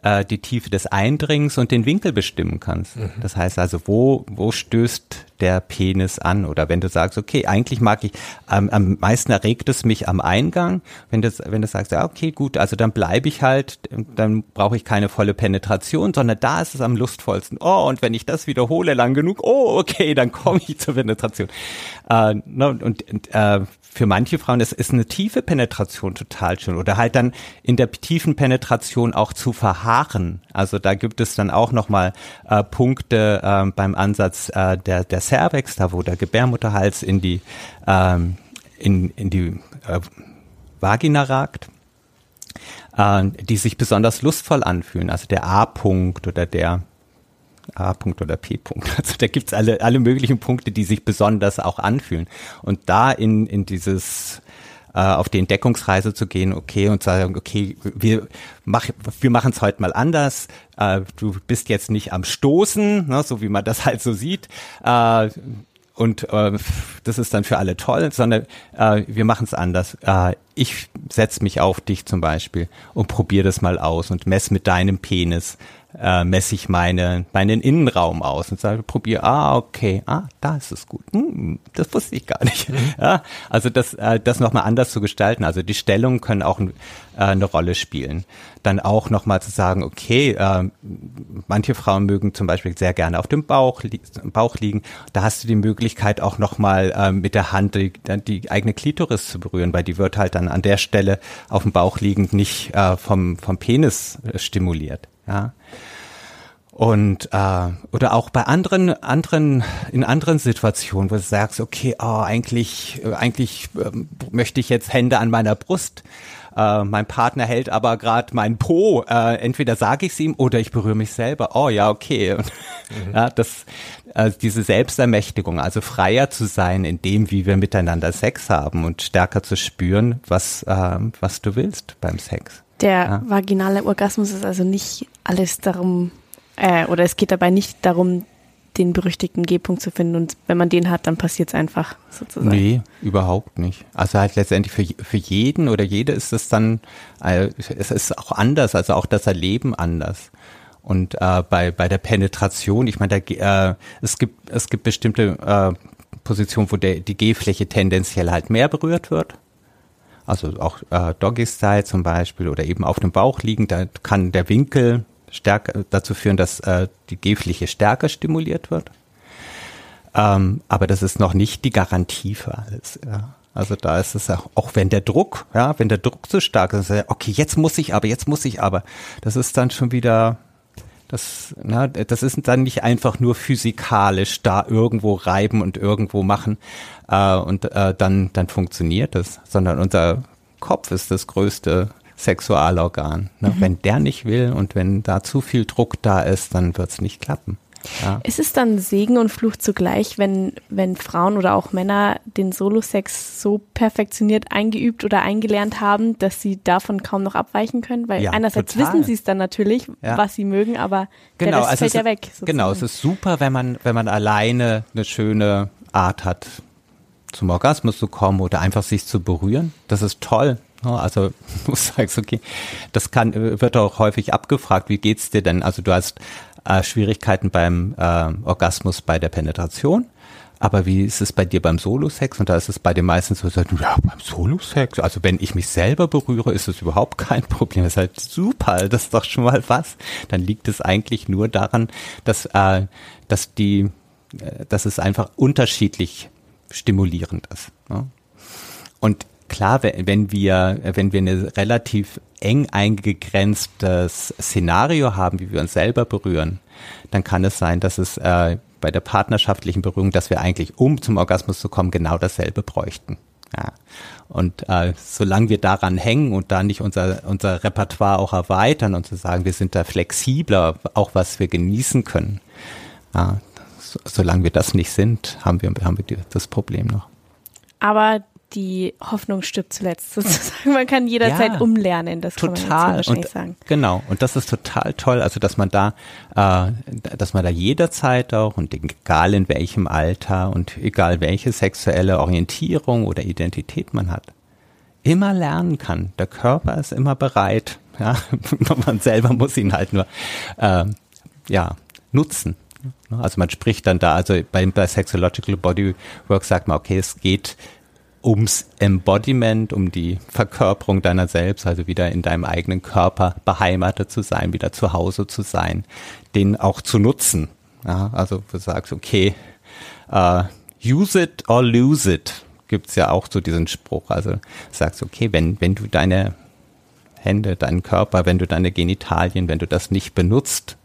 äh, die Tiefe des Eindringens und den Winkel bestimmen kannst. Mhm. Das heißt also, wo, wo stößt der Penis an? Oder wenn du sagst, okay, eigentlich mag ich, ähm, am meisten erregt es mich am Eingang. Wenn du, wenn du sagst, ja, okay, gut, also dann bleibe ich halt, dann brauche ich keine volle Penetration, sondern da ist es am lustvollsten. Oh, und wenn ich das wiederhole lang genug, oh, okay, dann komme ich zur Penetration. Äh, ne, und, und äh, für manche Frauen ist, ist eine tiefe Penetration total schön oder halt dann in der tiefen Penetration auch zu verharren. Also da gibt es dann auch nochmal äh, Punkte äh, beim Ansatz äh, der, der Cervix, da wo der Gebärmutterhals in die, ähm, in, in die äh, Vagina ragt, äh, die sich besonders lustvoll anfühlen. Also der A-Punkt oder der A-Punkt oder P-Punkt. Also da gibt's alle, alle möglichen Punkte, die sich besonders auch anfühlen. Und da in, in dieses äh, auf die Entdeckungsreise zu gehen, okay, und sagen, okay, wir, mach, wir machen es heute mal anders. Äh, du bist jetzt nicht am Stoßen, ne, so wie man das halt so sieht. Äh, und äh, das ist dann für alle toll, sondern äh, wir machen es anders. Äh, ich setz mich auf dich zum Beispiel und probier das mal aus und mess mit deinem Penis äh, messe ich meine, meinen Innenraum aus und sage, probier, ah, okay, ah, da ist es gut. Hm, das wusste ich gar nicht. Mhm. Ja, also das, äh, das nochmal anders zu gestalten. Also die Stellungen können auch äh, eine Rolle spielen. Dann auch nochmal zu sagen, okay, äh, manche Frauen mögen zum Beispiel sehr gerne auf dem Bauch, li Bauch liegen. Da hast du die Möglichkeit auch nochmal äh, mit der Hand die, die eigene Klitoris zu berühren, weil die wird halt dann an der Stelle auf dem Bauch liegend nicht äh, vom, vom Penis äh, stimuliert. Ja. Und äh, oder auch bei anderen anderen in anderen Situationen, wo du sagst, okay, oh, eigentlich äh, eigentlich äh, möchte ich jetzt Hände an meiner Brust. Äh, mein Partner hält aber gerade mein Po. Äh, entweder sage ich es ihm oder ich berühre mich selber. Oh ja, okay. Und, mhm. ja, das äh, diese Selbstermächtigung, also freier zu sein in dem, wie wir miteinander Sex haben und stärker zu spüren, was äh, was du willst beim Sex. Der ja. vaginale Orgasmus ist also nicht alles darum, äh, oder es geht dabei nicht darum, den berüchtigten G-Punkt zu finden und wenn man den hat, dann passiert es einfach sozusagen. Nee, überhaupt nicht. Also halt letztendlich für, für jeden oder jede ist es dann, äh, es ist auch anders, also auch das Erleben anders. Und äh, bei, bei der Penetration, ich meine, äh, es gibt es gibt bestimmte äh, Positionen, wo der, die G-Fläche tendenziell halt mehr berührt wird also auch äh, Doggy-Style zum Beispiel oder eben auf dem Bauch liegen, da kann der Winkel stärker dazu führen, dass äh, die G-Fläche stärker stimuliert wird. Ähm, aber das ist noch nicht die Garantie für alles. Ja. Also da ist es ja, auch wenn der Druck, ja, wenn der Druck zu stark ist, okay, jetzt muss ich aber, jetzt muss ich aber, das ist dann schon wieder das, na, das ist dann nicht einfach nur physikalisch da irgendwo reiben und irgendwo machen äh, und äh, dann, dann funktioniert es, sondern unser Kopf ist das größte Sexualorgan. Ne? Mhm. Wenn der nicht will und wenn da zu viel Druck da ist, dann wird es nicht klappen. Ja. Ist es dann Segen und Fluch zugleich, wenn, wenn Frauen oder auch Männer den Solo-Sex so perfektioniert eingeübt oder eingelernt haben, dass sie davon kaum noch abweichen können? Weil ja, einerseits total. wissen sie es dann natürlich, ja. was sie mögen, aber genau, der Rest also fällt ja weg. Sozusagen. Genau, es ist super, wenn man, wenn man alleine eine schöne Art hat, zum Orgasmus zu kommen oder einfach sich zu berühren. Das ist toll. Also du sagst, okay, das kann, wird auch häufig abgefragt, wie geht's dir denn? Also du hast äh, Schwierigkeiten beim äh, Orgasmus bei der Penetration. Aber wie ist es bei dir beim Solo-Sex? Und da ist es bei den meisten so, ja, beim Solo-Sex, also wenn ich mich selber berühre, ist es überhaupt kein Problem. Das ist halt super, das ist doch schon mal was. Dann liegt es eigentlich nur daran, dass, äh, dass die, äh, dass es einfach unterschiedlich stimulierend ist. Ne? Und klar, wenn wir, wenn wir eine relativ eng eingegrenztes Szenario haben, wie wir uns selber berühren, dann kann es sein, dass es äh, bei der partnerschaftlichen Berührung, dass wir eigentlich, um zum Orgasmus zu kommen, genau dasselbe bräuchten. Ja. Und äh, solange wir daran hängen und da nicht unser, unser Repertoire auch erweitern und zu sagen, wir sind da flexibler, auch was wir genießen können, ja, so, solange wir das nicht sind, haben wir, haben wir das Problem noch. Aber die Hoffnung stirbt zuletzt sozusagen. Man kann jederzeit ja, umlernen, das total. kann man wahrscheinlich und, sagen. Genau, und das ist total toll, also dass man da, äh, dass man da jederzeit auch und egal in welchem Alter und egal welche sexuelle Orientierung oder Identität man hat, immer lernen kann. Der Körper ist immer bereit, ja, man selber muss ihn halt nur, äh, ja, nutzen. Also man spricht dann da, also bei, bei Sexological Bodywork sagt man, okay, es geht ums Embodiment, um die Verkörperung deiner selbst, also wieder in deinem eigenen Körper beheimatet zu sein, wieder zu Hause zu sein, den auch zu nutzen. Ja, also du sagst, okay, uh, use it or lose it, gibt's ja auch so diesen Spruch. Also sagst, okay, wenn, wenn du deine Hände, deinen Körper, wenn du deine Genitalien, wenn du das nicht benutzt,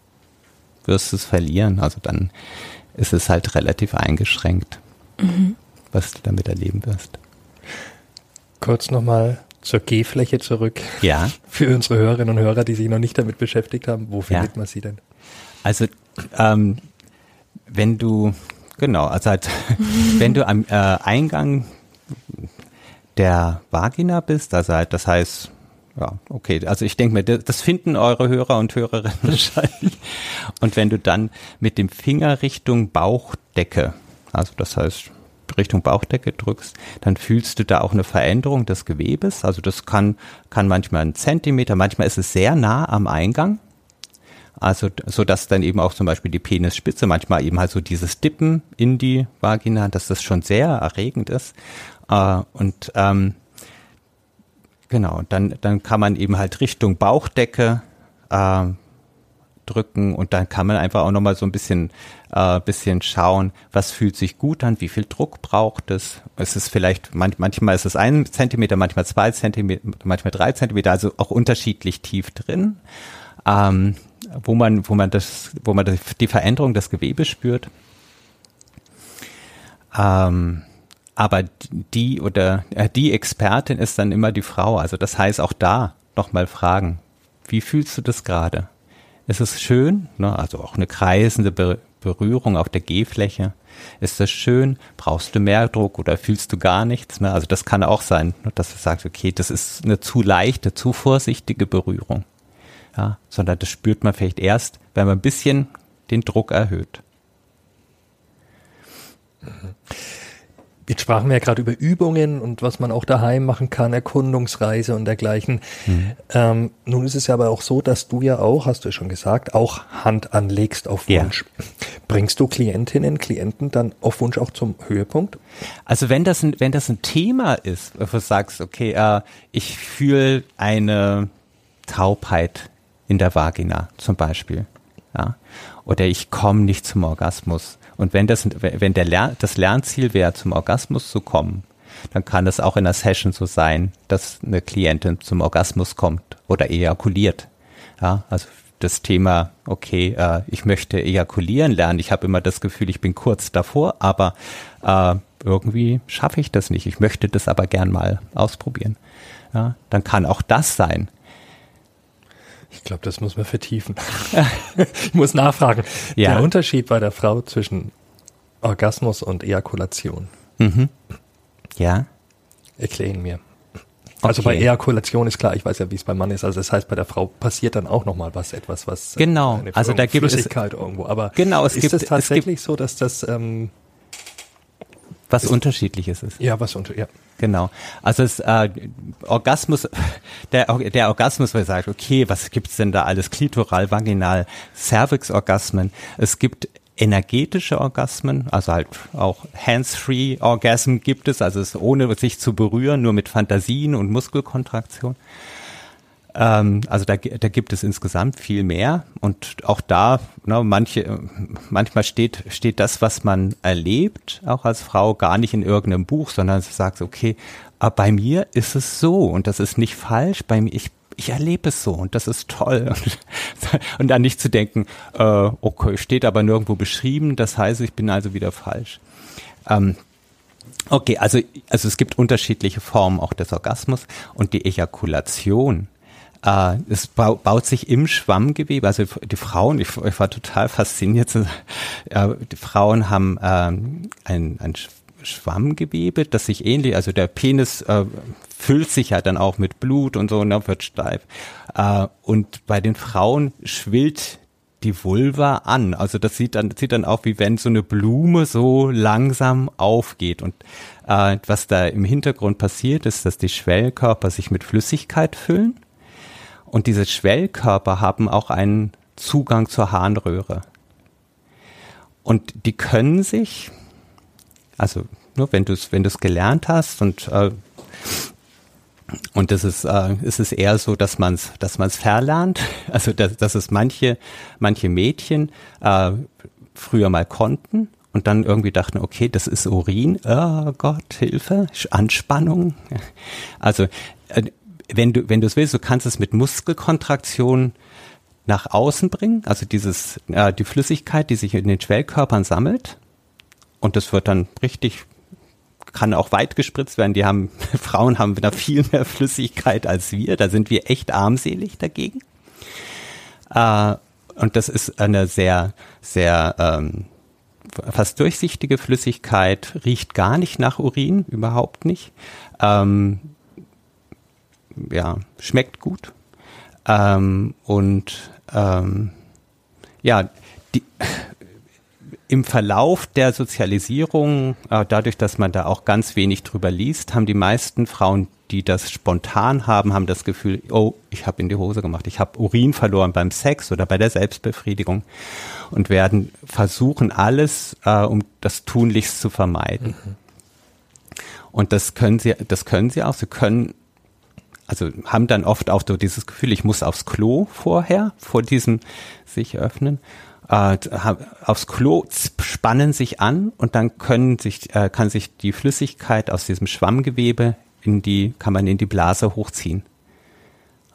wirst du es verlieren. Also dann ist es halt relativ eingeschränkt, mhm. was du damit erleben wirst. Kurz nochmal zur G-Fläche zurück. Ja. Für unsere Hörerinnen und Hörer, die sich noch nicht damit beschäftigt haben, wo findet ja. man sie denn? Also, ähm, wenn du, genau, also halt, wenn du am äh, Eingang der Vagina bist, also halt, das heißt, ja, okay, also ich denke mir, das finden eure Hörer und Hörerinnen wahrscheinlich. Und wenn du dann mit dem Finger Richtung Bauchdecke, also das heißt Richtung Bauchdecke drückst, dann fühlst du da auch eine Veränderung des Gewebes. Also das kann, kann manchmal ein Zentimeter, manchmal ist es sehr nah am Eingang. Also, so dass dann eben auch zum Beispiel die Penisspitze, manchmal eben halt so dieses Dippen in die Vagina, dass das schon sehr erregend ist. Äh, und ähm, genau, dann, dann kann man eben halt Richtung Bauchdecke äh, drücken und dann kann man einfach auch nochmal so ein bisschen, äh, bisschen schauen, was fühlt sich gut an, wie viel Druck braucht es. Es ist vielleicht, man, manchmal ist es ein Zentimeter, manchmal zwei Zentimeter, manchmal drei Zentimeter, also auch unterschiedlich tief drin, ähm, wo man, wo man das, wo man die Veränderung des Gewebes spürt. Ähm, aber die oder äh, die Expertin ist dann immer die Frau. Also das heißt auch da nochmal fragen, wie fühlst du das gerade? Ist es schön, ne? also auch eine kreisende Be Berührung auf der G-Fläche. Ist das schön? Brauchst du mehr Druck oder fühlst du gar nichts? Ne? Also das kann auch sein, ne? dass du sagst, okay, das ist eine zu leichte, zu vorsichtige Berührung. Ja, sondern das spürt man vielleicht erst, wenn man ein bisschen den Druck erhöht. Mhm. Jetzt sprachen wir ja gerade über Übungen und was man auch daheim machen kann, Erkundungsreise und dergleichen. Mhm. Ähm, nun ist es ja aber auch so, dass du ja auch, hast du ja schon gesagt, auch Hand anlegst auf Wunsch. Ja. Bringst du Klientinnen, Klienten dann auf Wunsch auch zum Höhepunkt? Also wenn das ein, wenn das ein Thema ist, wo du sagst, okay, äh, ich fühle eine Taubheit in der Vagina zum Beispiel, ja, oder ich komme nicht zum Orgasmus, und wenn das, wenn der Lern, das Lernziel wäre, zum Orgasmus zu kommen, dann kann es auch in einer Session so sein, dass eine Klientin zum Orgasmus kommt oder ejakuliert. Ja, also das Thema, okay, äh, ich möchte ejakulieren lernen. Ich habe immer das Gefühl, ich bin kurz davor, aber äh, irgendwie schaffe ich das nicht. Ich möchte das aber gern mal ausprobieren. Ja, dann kann auch das sein. Ich glaube, das muss man vertiefen. ich muss nachfragen. Ja. Der Unterschied bei der Frau zwischen Orgasmus und Ejakulation. Mhm. Ja. Erklären mir. Also okay. bei Ejakulation ist klar, ich weiß ja, wie es beim Mann ist. Also das heißt, bei der Frau passiert dann auch nochmal was, etwas, was genau. also da gibt Flüssigkeit es irgendwo. Aber genau, es ist gibt, es tatsächlich es so, dass das ähm, was ist, unterschiedliches ist? Ja, was unter, ja. Genau. Also es äh, Orgasmus, der, der Orgasmus, ihr sagt, okay, was gibt's denn da alles? Klitoral, Vaginal, Cervix-Orgasmen. Es gibt energetische Orgasmen, also halt auch Hands-free Orgasm gibt es, also es ohne sich zu berühren, nur mit Fantasien und Muskelkontraktion. Ähm, also da, da gibt es insgesamt viel mehr. Und auch da, ne, manche, manchmal steht, steht das, was man erlebt, auch als Frau, gar nicht in irgendeinem Buch, sondern sie sagt, okay, aber bei mir ist es so. Und das ist nicht falsch, bei mir, ich, ich erlebe es so. Und das ist toll. Und, und dann nicht zu denken, äh, okay, steht aber nirgendwo beschrieben, das heißt, ich bin also wieder falsch. Ähm, okay, also, also es gibt unterschiedliche Formen auch des Orgasmus und die Ejakulation äh, es baut sich im Schwammgewebe, also die Frauen, ich, ich war total fasziniert, äh, die Frauen haben äh, ein, ein Schwammgewebe, das sich ähnlich, also der Penis äh, füllt sich ja dann auch mit Blut und so und dann wird steif. Äh, und bei den Frauen schwillt die Vulva an. Also das sieht dann, sieht dann auch wie wenn so eine Blume so langsam aufgeht. Und äh, was da im Hintergrund passiert, ist, dass die Schwellkörper sich mit Flüssigkeit füllen. Und diese Schwellkörper haben auch einen Zugang zur Harnröhre. Und die können sich, also nur wenn du es wenn gelernt hast und äh, und das ist, äh, ist es eher so, dass man es dass man's verlernt. Also dass, dass es manche, manche Mädchen äh, früher mal konnten und dann irgendwie dachten, okay, das ist Urin, oh Gott, Hilfe, Anspannung. Also äh, wenn du wenn du es willst, du kannst es mit Muskelkontraktion nach außen bringen, also dieses äh, die Flüssigkeit, die sich in den Schwellkörpern sammelt und das wird dann richtig kann auch weit gespritzt werden. Die haben, Frauen haben da viel mehr Flüssigkeit als wir. Da sind wir echt armselig dagegen. Äh, und das ist eine sehr, sehr ähm, fast durchsichtige Flüssigkeit, riecht gar nicht nach Urin, überhaupt nicht. Ähm, ja, schmeckt gut. Ähm, und ähm, ja, die, im Verlauf der Sozialisierung, äh, dadurch, dass man da auch ganz wenig drüber liest, haben die meisten Frauen, die das spontan haben, haben das Gefühl, oh, ich habe in die Hose gemacht, ich habe Urin verloren beim Sex oder bei der Selbstbefriedigung und werden versuchen alles, äh, um das tunlichst zu vermeiden. Mhm. Und das können sie, das können sie auch. Sie können also haben dann oft auch so dieses Gefühl, ich muss aufs Klo vorher, vor diesem sich öffnen äh, aufs Klo spannen sich an und dann können sich, äh, kann sich die Flüssigkeit aus diesem Schwammgewebe in die, kann man in die Blase hochziehen.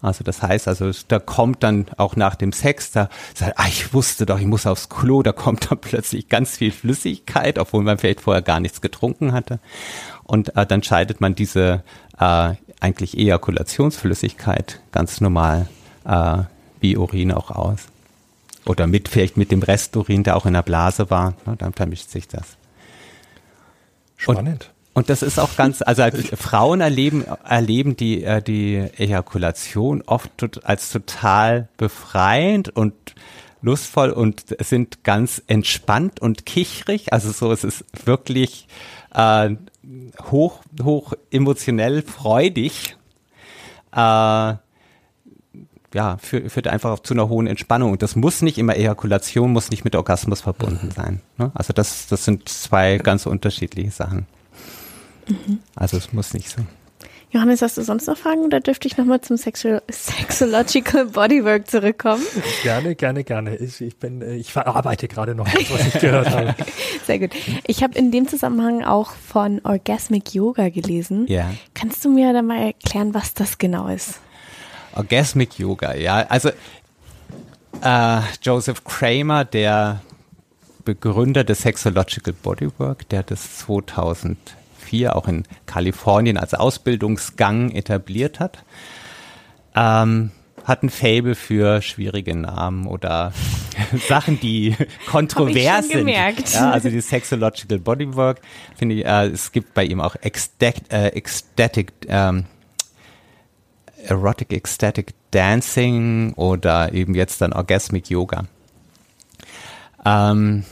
Also das heißt, also da kommt dann auch nach dem Sex, da sagt, ah, ich wusste doch, ich muss aufs Klo, da kommt dann plötzlich ganz viel Flüssigkeit, obwohl man vielleicht vorher gar nichts getrunken hatte. Und äh, dann scheidet man diese äh, eigentlich Ejakulationsflüssigkeit ganz normal äh, wie Urin auch aus. Oder mit, vielleicht mit dem Resturin, der auch in der Blase war. Ne, dann vermischt sich das. Spannend. Und, und das ist auch ganz, also Frauen erleben, erleben die, äh, die Ejakulation oft als total befreiend und lustvoll und sind ganz entspannt und kichrig. Also so, es ist wirklich äh, hoch, hoch emotionell freudig. Äh, ja, führt, führt einfach zu einer hohen Entspannung. Und das muss nicht immer Ejakulation, muss nicht mit Orgasmus verbunden mhm. sein. Ne? Also das, das sind zwei ganz unterschiedliche Sachen. Mhm. Also es muss nicht so. Johannes, hast du sonst noch Fragen oder dürfte ich nochmal zum Sexu Sexological Bodywork zurückkommen? Gerne, gerne, gerne. Ich, ich bin, äh, ich verarbeite gerade noch was, was ich gehört habe. Sehr gut. Ich habe in dem Zusammenhang auch von Orgasmic Yoga gelesen. Ja. Kannst du mir da mal erklären, was das genau ist? Orgasmic Yoga, ja. Also äh, Joseph Kramer, der Begründer des Sexological Bodywork, der das 2004 auch in Kalifornien als Ausbildungsgang etabliert hat, ähm, hat ein Fable für schwierige Namen oder Sachen, die kontrovers sind. Gemerkt. Ja, also die Sexological Bodywork finde ich, äh, es gibt bei ihm auch Ecstatic, äh, Ecstatic ähm, Erotic Ecstatic Dancing oder eben jetzt dann Orgasmic Yoga. Ähm,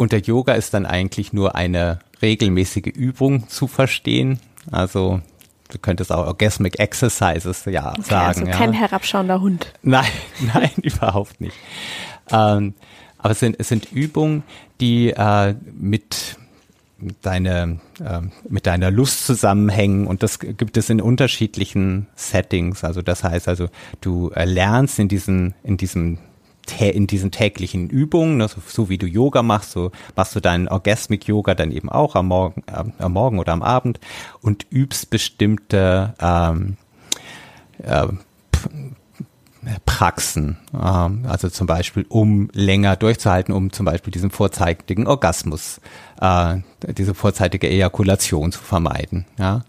unter Yoga ist dann eigentlich nur eine regelmäßige Übung zu verstehen. Also du könntest auch Orgasmic Exercises ja okay, sagen. Also kein ja. herabschauender Hund. Nein, nein, überhaupt nicht. Ähm, aber es sind, es sind Übungen, die äh, mit deine, äh, mit deiner Lust zusammenhängen und das gibt es in unterschiedlichen Settings. Also das heißt also, du lernst in diesen, in diesem in diesen täglichen Übungen, ne, so, so, wie du Yoga machst, so machst du deinen Orgasmic Yoga dann eben auch am Morgen, äh, am Morgen oder am Abend und übst bestimmte ähm, äh, Praxen, ähm, also zum Beispiel, um länger durchzuhalten, um zum Beispiel diesen vorzeitigen Orgasmus, äh, diese vorzeitige Ejakulation zu vermeiden, ja,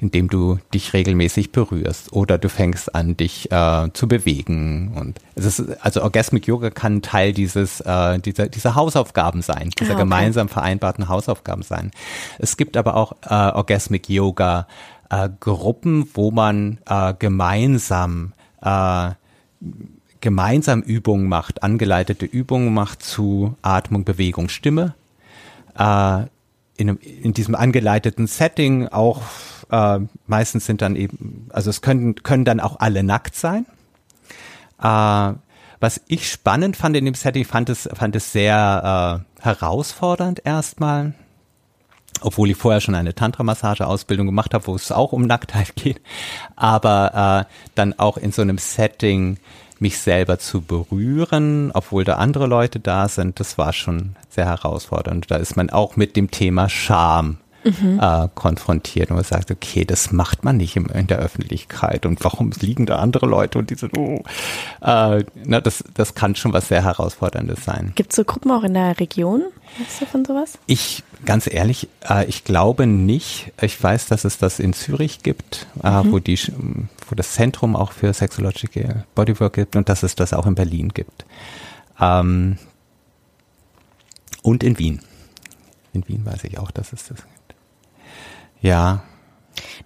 indem du dich regelmäßig berührst oder du fängst an, dich äh, zu bewegen und es ist, also Orgasmic Yoga kann Teil dieses, äh, dieser, dieser Hausaufgaben sein, dieser ah, okay. gemeinsam vereinbarten Hausaufgaben sein. Es gibt aber auch äh, Orgasmic Yoga äh, Gruppen, wo man äh, gemeinsam äh, gemeinsam Übungen macht, angeleitete Übungen macht zu Atmung, Bewegung, Stimme. Äh, in, in diesem angeleiteten Setting auch äh, meistens sind dann eben, also es können, können dann auch alle nackt sein. Äh, was ich spannend fand in dem Setting, fand es, fand es sehr äh, herausfordernd erstmal, obwohl ich vorher schon eine Tantra-Massage-Ausbildung gemacht habe, wo es auch um Nacktheit geht, aber äh, dann auch in so einem Setting mich selber zu berühren, obwohl da andere Leute da sind, das war schon sehr herausfordernd. Da ist man auch mit dem Thema Scham mhm. äh, konfrontiert und man sagt, okay, das macht man nicht im, in der Öffentlichkeit und warum liegen da andere Leute und diese, oh, äh, na, das, das kann schon was sehr Herausforderndes sein. Gibt es so Gruppen auch in der Region? Weißt du von sowas? Ich, ganz ehrlich, äh, ich glaube nicht. Ich weiß, dass es das in Zürich gibt, äh, mhm. wo die, wo das Zentrum auch für Sexological Bodywork gibt und dass es das auch in Berlin gibt. Ähm, und in Wien. In Wien weiß ich auch, dass es das gibt. Ja.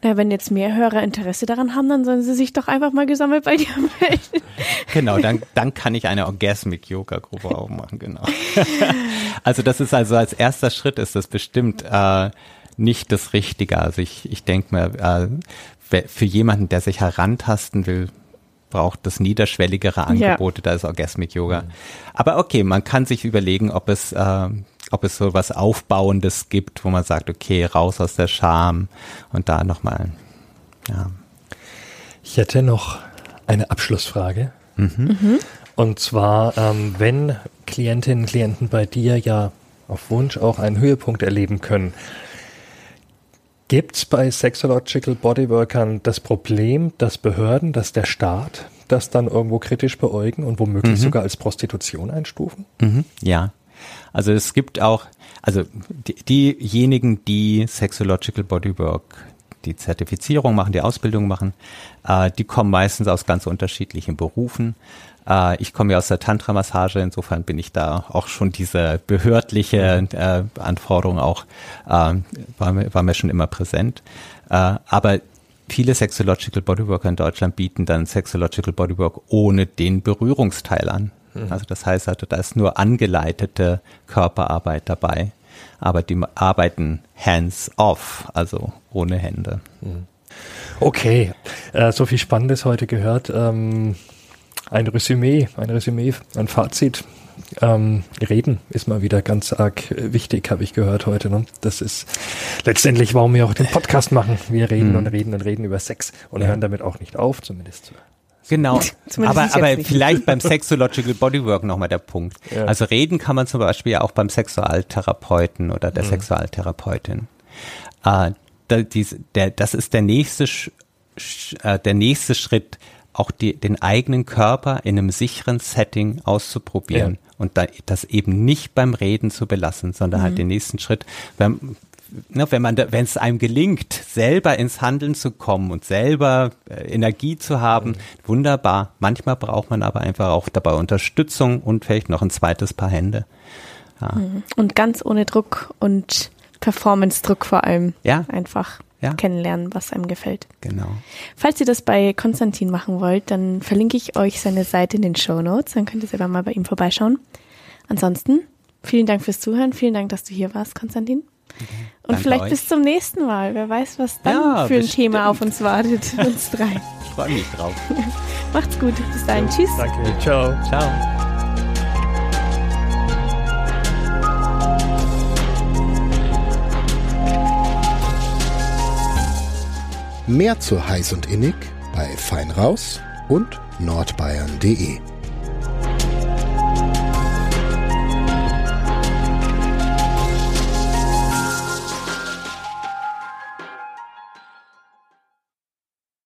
Na, wenn jetzt mehr Hörer Interesse daran haben, dann sollen sie sich doch einfach mal gesammelt bei dir melden. Genau, dann, dann kann ich eine Orgasmic-Yoga-Gruppe aufmachen, genau. also das ist also als erster Schritt ist das bestimmt äh, nicht das Richtige. Also ich, ich denke mir, äh, für jemanden, der sich herantasten will, braucht das niederschwelligere Angebote, ja. da ist Orgasmic Yoga. Aber okay, man kann sich überlegen, ob es äh, ob es so was Aufbauendes gibt, wo man sagt, okay, raus aus der Scham und da nochmal, ja. Ich hätte noch eine Abschlussfrage. Mhm. Mhm. Und zwar, ähm, wenn Klientinnen und Klienten bei dir ja auf Wunsch auch einen Höhepunkt erleben können, gibt es bei Sexological Bodyworkern das Problem, dass Behörden, dass der Staat das dann irgendwo kritisch beäugen und womöglich mhm. sogar als Prostitution einstufen? Mhm. Ja, also es gibt auch, also die, diejenigen, die Sexological Bodywork, die Zertifizierung machen, die Ausbildung machen, äh, die kommen meistens aus ganz unterschiedlichen Berufen. Äh, ich komme ja aus der Tantra-Massage, insofern bin ich da auch schon diese behördliche äh, Anforderung auch, äh, war, mir, war mir schon immer präsent. Äh, aber viele Sexological Bodyworker in Deutschland bieten dann Sexological Bodywork ohne den Berührungsteil an. Mhm. Also das heißt, also, da ist nur angeleitete Körperarbeit dabei, aber die arbeiten hands-off, also ohne Hände. Mhm. Okay, äh, so viel Spannendes heute gehört. Ähm, ein Resümee, ein Resümee, ein Fazit. Ähm, reden ist mal wieder ganz arg wichtig, habe ich gehört heute. Ne? Das ist letztendlich, warum wir auch den Podcast machen. Wir reden mhm. und reden und reden über Sex und ja. hören damit auch nicht auf, zumindest Genau, aber, aber vielleicht beim Sexological Bodywork nochmal der Punkt. Ja. Also reden kann man zum Beispiel ja auch beim Sexualtherapeuten oder der mhm. Sexualtherapeutin. Äh, da, dies, der, das ist der nächste, äh, der nächste Schritt, auch die, den eigenen Körper in einem sicheren Setting auszuprobieren ja. und da, das eben nicht beim Reden zu belassen, sondern halt mhm. halt den nächsten Schritt. Wenn, ne, wenn man, wenn es einem gelingt, selber ins Handeln zu kommen und selber äh, Energie zu haben, mhm. wunderbar. Manchmal braucht man aber einfach auch dabei Unterstützung und vielleicht noch ein zweites Paar Hände. Ja. Mhm. Und ganz ohne Druck und Performance-Druck vor allem. Ja. Einfach ja. kennenlernen, was einem gefällt. Genau. Falls ihr das bei Konstantin machen wollt, dann verlinke ich euch seine Seite in den Show Notes. Dann könnt ihr selber mal bei ihm vorbeischauen. Ansonsten, vielen Dank fürs Zuhören. Vielen Dank, dass du hier warst, Konstantin. Und Danke vielleicht euch. bis zum nächsten Mal. Wer weiß, was dann ja, für ein bestimmt. Thema auf uns wartet, uns drei. Ich freue mich drauf. Macht's gut. Bis dahin. Ja, Tschüss. Danke. Ciao. Ciao. Mehr zu heiß und innig bei Feinraus und nordbayern.de.